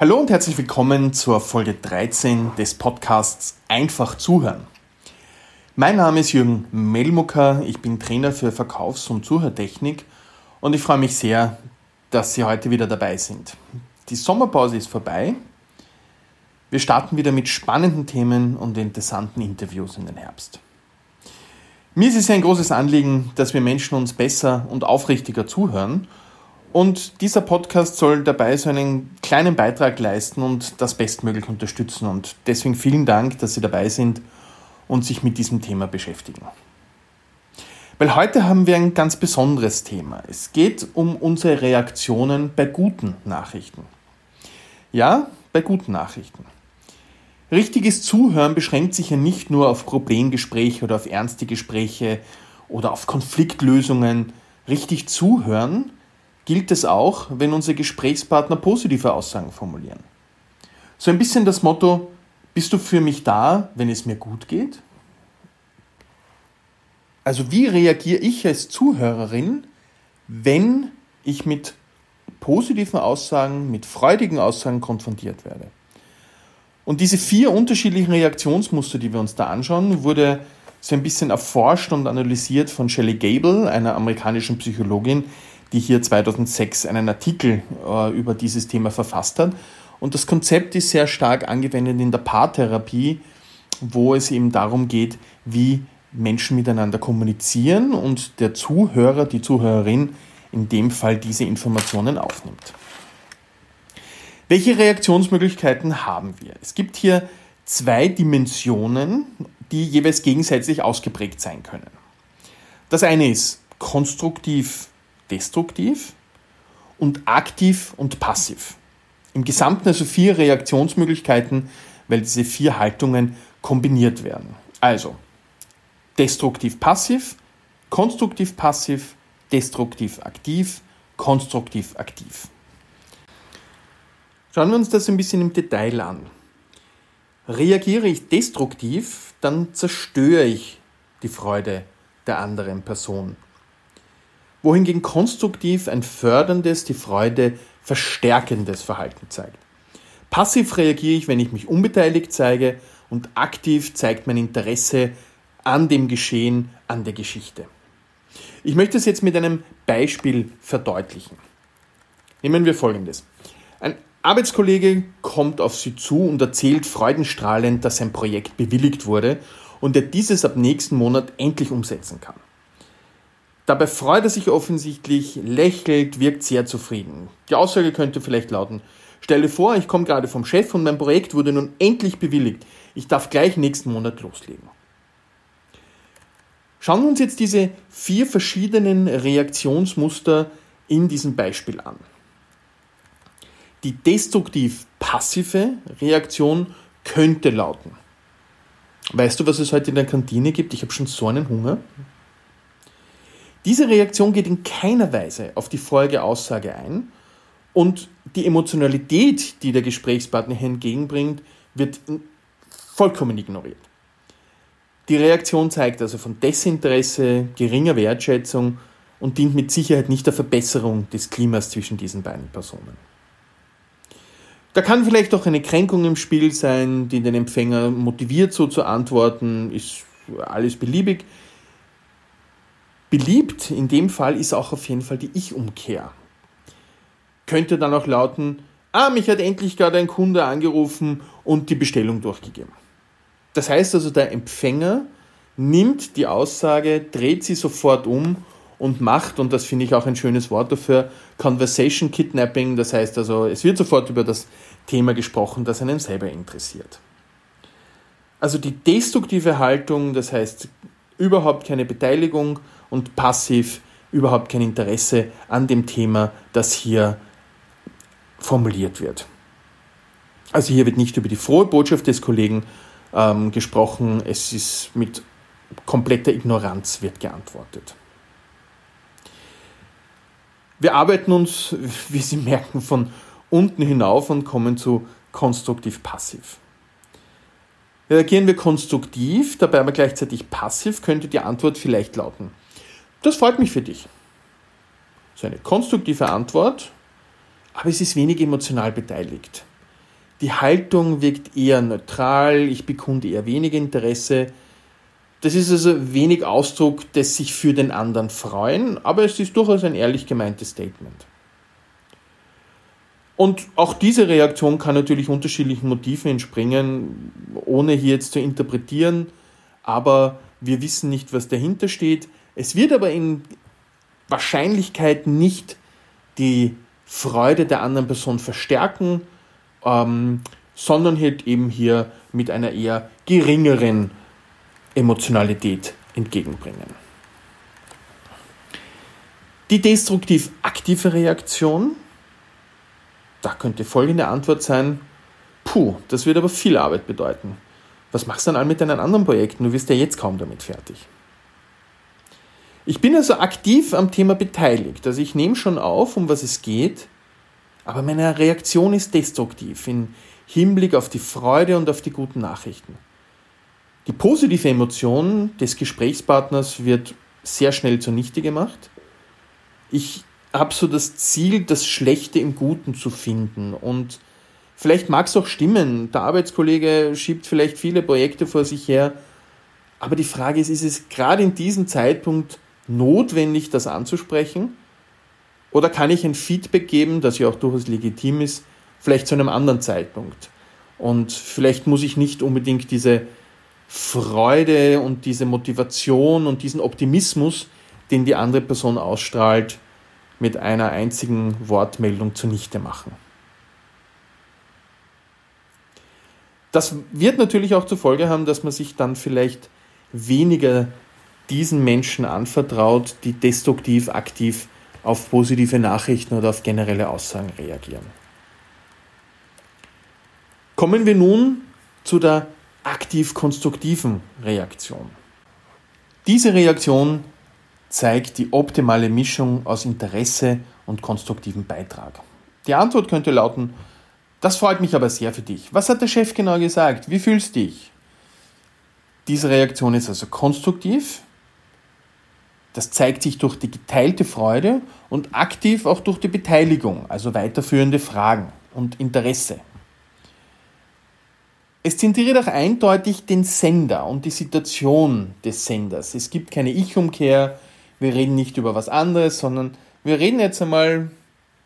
Hallo und herzlich willkommen zur Folge 13 des Podcasts Einfach zuhören. Mein Name ist Jürgen Melmucker, ich bin Trainer für Verkaufs- und Zuhörtechnik und ich freue mich sehr, dass Sie heute wieder dabei sind. Die Sommerpause ist vorbei. Wir starten wieder mit spannenden Themen und interessanten Interviews in den Herbst. Mir ist es ein großes Anliegen, dass wir Menschen uns besser und aufrichtiger zuhören und dieser Podcast soll dabei so einen kleinen Beitrag leisten und das bestmöglich unterstützen. Und deswegen vielen Dank, dass Sie dabei sind und sich mit diesem Thema beschäftigen. Weil heute haben wir ein ganz besonderes Thema. Es geht um unsere Reaktionen bei guten Nachrichten. Ja, bei guten Nachrichten. Richtiges Zuhören beschränkt sich ja nicht nur auf Problemgespräche oder auf ernste Gespräche oder auf Konfliktlösungen. Richtig zuhören gilt es auch, wenn unsere Gesprächspartner positive Aussagen formulieren. So ein bisschen das Motto, bist du für mich da, wenn es mir gut geht? Also wie reagiere ich als Zuhörerin, wenn ich mit positiven Aussagen, mit freudigen Aussagen konfrontiert werde? Und diese vier unterschiedlichen Reaktionsmuster, die wir uns da anschauen, wurde so ein bisschen erforscht und analysiert von Shelley Gable, einer amerikanischen Psychologin, die hier 2006 einen Artikel äh, über dieses Thema verfasst hat. Und das Konzept ist sehr stark angewendet in der Paartherapie, wo es eben darum geht, wie Menschen miteinander kommunizieren und der Zuhörer, die Zuhörerin in dem Fall diese Informationen aufnimmt. Welche Reaktionsmöglichkeiten haben wir? Es gibt hier zwei Dimensionen, die jeweils gegenseitig ausgeprägt sein können. Das eine ist konstruktiv destruktiv und aktiv und passiv. Im Gesamten also vier Reaktionsmöglichkeiten, weil diese vier Haltungen kombiniert werden. Also destruktiv passiv, konstruktiv passiv, destruktiv aktiv, konstruktiv aktiv. Schauen wir uns das ein bisschen im Detail an. Reagiere ich destruktiv, dann zerstöre ich die Freude der anderen Person wohingegen konstruktiv ein förderndes, die Freude verstärkendes Verhalten zeigt. Passiv reagiere ich, wenn ich mich unbeteiligt zeige und aktiv zeigt mein Interesse an dem Geschehen, an der Geschichte. Ich möchte es jetzt mit einem Beispiel verdeutlichen. Nehmen wir Folgendes. Ein Arbeitskollege kommt auf Sie zu und erzählt freudenstrahlend, dass sein Projekt bewilligt wurde und er dieses ab nächsten Monat endlich umsetzen kann. Dabei freut er sich offensichtlich, lächelt, wirkt sehr zufrieden. Die Aussage könnte vielleicht lauten, stelle vor, ich komme gerade vom Chef und mein Projekt wurde nun endlich bewilligt. Ich darf gleich nächsten Monat loslegen. Schauen wir uns jetzt diese vier verschiedenen Reaktionsmuster in diesem Beispiel an. Die destruktiv passive Reaktion könnte lauten. Weißt du, was es heute in der Kantine gibt? Ich habe schon so einen Hunger. Diese Reaktion geht in keiner Weise auf die Folgeaussage ein und die Emotionalität, die der Gesprächspartner hier entgegenbringt, wird vollkommen ignoriert. Die Reaktion zeigt also von Desinteresse, geringer Wertschätzung und dient mit Sicherheit nicht der Verbesserung des Klimas zwischen diesen beiden Personen. Da kann vielleicht auch eine Kränkung im Spiel sein, die den Empfänger motiviert, so zu antworten, ist alles beliebig. Beliebt in dem Fall ist auch auf jeden Fall die Ich-Umkehr. Könnte dann auch lauten, ah, mich hat endlich gerade ein Kunde angerufen und die Bestellung durchgegeben. Das heißt also, der Empfänger nimmt die Aussage, dreht sie sofort um und macht, und das finde ich auch ein schönes Wort dafür, Conversation Kidnapping. Das heißt also, es wird sofort über das Thema gesprochen, das einen selber interessiert. Also die destruktive Haltung, das heißt überhaupt keine Beteiligung und passiv überhaupt kein Interesse an dem Thema, das hier formuliert wird. Also hier wird nicht über die frohe Botschaft des Kollegen ähm, gesprochen, es ist mit kompletter Ignoranz wird geantwortet. Wir arbeiten uns, wie Sie merken, von unten hinauf und kommen zu konstruktiv-passiv. Reagieren wir konstruktiv, dabei aber gleichzeitig passiv, könnte die Antwort vielleicht lauten. Das freut mich für dich. So eine konstruktive Antwort, aber es ist wenig emotional beteiligt. die Haltung wirkt eher neutral, ich bekunde eher wenig Interesse. Das ist also wenig Ausdruck des sich für den anderen freuen, aber es ist durchaus ein ehrlich gemeintes Statement. Und auch diese Reaktion kann natürlich unterschiedlichen Motiven entspringen, ohne hier jetzt zu interpretieren, aber wir wissen nicht, was dahinter steht. Es wird aber in Wahrscheinlichkeit nicht die Freude der anderen Person verstärken, ähm, sondern halt eben hier mit einer eher geringeren Emotionalität entgegenbringen. Die destruktiv-aktive Reaktion da könnte folgende Antwort sein, puh, das wird aber viel Arbeit bedeuten. Was machst du dann all mit deinen anderen Projekten? Du wirst ja jetzt kaum damit fertig. Ich bin also aktiv am Thema beteiligt. Also ich nehme schon auf, um was es geht, aber meine Reaktion ist destruktiv im Hinblick auf die Freude und auf die guten Nachrichten. Die positive Emotion des Gesprächspartners wird sehr schnell zunichte gemacht. Ich habe so das Ziel, das Schlechte im Guten zu finden. Und vielleicht mag es auch stimmen. Der Arbeitskollege schiebt vielleicht viele Projekte vor sich her. Aber die Frage ist, ist es gerade in diesem Zeitpunkt notwendig, das anzusprechen? Oder kann ich ein Feedback geben, das ja auch durchaus legitim ist, vielleicht zu einem anderen Zeitpunkt? Und vielleicht muss ich nicht unbedingt diese Freude und diese Motivation und diesen Optimismus, den die andere Person ausstrahlt, mit einer einzigen Wortmeldung zunichte machen. Das wird natürlich auch zur Folge haben, dass man sich dann vielleicht weniger diesen Menschen anvertraut, die destruktiv aktiv auf positive Nachrichten oder auf generelle Aussagen reagieren. Kommen wir nun zu der aktiv-konstruktiven Reaktion. Diese Reaktion zeigt die optimale Mischung aus Interesse und konstruktivem Beitrag? Die Antwort könnte lauten, das freut mich aber sehr für dich. Was hat der Chef genau gesagt? Wie fühlst du dich? Diese Reaktion ist also konstruktiv. Das zeigt sich durch die geteilte Freude und aktiv auch durch die Beteiligung, also weiterführende Fragen und Interesse. Es zentriert auch eindeutig den Sender und die Situation des Senders. Es gibt keine Ich-Umkehr, wir reden nicht über was anderes, sondern wir reden jetzt einmal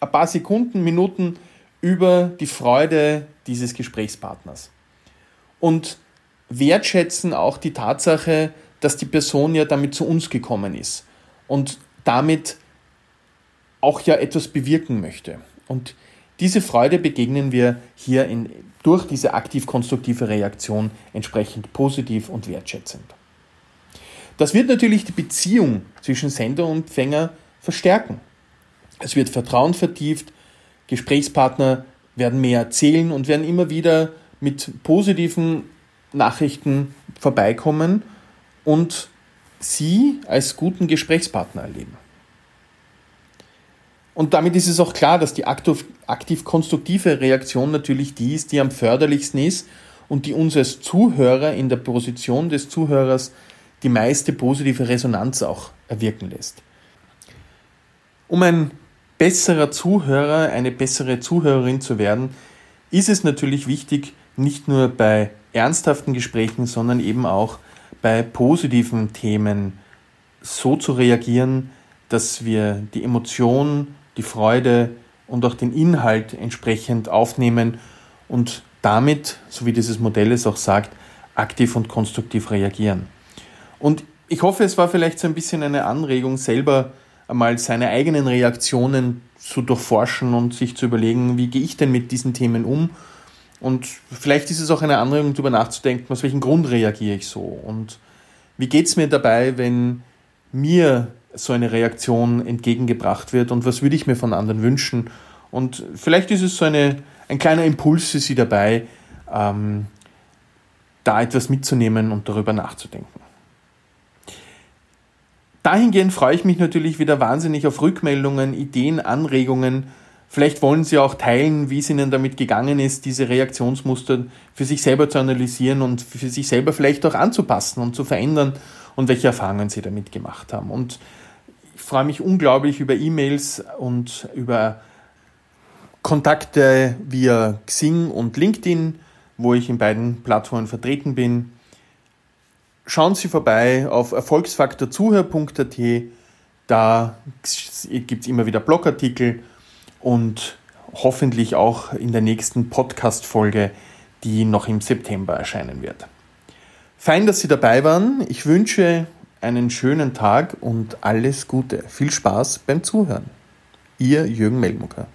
ein paar Sekunden, Minuten über die Freude dieses Gesprächspartners. Und wertschätzen auch die Tatsache, dass die Person ja damit zu uns gekommen ist und damit auch ja etwas bewirken möchte. Und diese Freude begegnen wir hier in, durch diese aktiv-konstruktive Reaktion entsprechend positiv und wertschätzend. Das wird natürlich die Beziehung zwischen Sender und Empfänger verstärken. Es wird Vertrauen vertieft, Gesprächspartner werden mehr erzählen und werden immer wieder mit positiven Nachrichten vorbeikommen und Sie als guten Gesprächspartner erleben. Und damit ist es auch klar, dass die aktiv-konstruktive Reaktion natürlich die ist, die am förderlichsten ist und die uns als Zuhörer in der Position des Zuhörers die meiste positive Resonanz auch erwirken lässt. Um ein besserer Zuhörer, eine bessere Zuhörerin zu werden, ist es natürlich wichtig, nicht nur bei ernsthaften Gesprächen, sondern eben auch bei positiven Themen so zu reagieren, dass wir die Emotion, die Freude und auch den Inhalt entsprechend aufnehmen und damit, so wie dieses Modell es auch sagt, aktiv und konstruktiv reagieren. Und ich hoffe, es war vielleicht so ein bisschen eine Anregung, selber einmal seine eigenen Reaktionen zu durchforschen und sich zu überlegen, wie gehe ich denn mit diesen Themen um? Und vielleicht ist es auch eine Anregung, darüber nachzudenken, aus welchem Grund reagiere ich so? Und wie geht es mir dabei, wenn mir so eine Reaktion entgegengebracht wird und was würde ich mir von anderen wünschen? Und vielleicht ist es so eine, ein kleiner Impuls für Sie dabei, ähm, da etwas mitzunehmen und darüber nachzudenken. Dahingehend freue ich mich natürlich wieder wahnsinnig auf Rückmeldungen, Ideen, Anregungen. Vielleicht wollen Sie auch teilen, wie es Ihnen damit gegangen ist, diese Reaktionsmuster für sich selber zu analysieren und für sich selber vielleicht auch anzupassen und zu verändern und welche Erfahrungen Sie damit gemacht haben. Und ich freue mich unglaublich über E-Mails und über Kontakte via Xing und LinkedIn, wo ich in beiden Plattformen vertreten bin. Schauen Sie vorbei auf erfolgsfaktorzuhör.at. Da gibt es immer wieder Blogartikel und hoffentlich auch in der nächsten Podcast-Folge, die noch im September erscheinen wird. Fein, dass Sie dabei waren. Ich wünsche einen schönen Tag und alles Gute. Viel Spaß beim Zuhören. Ihr Jürgen Melmucker.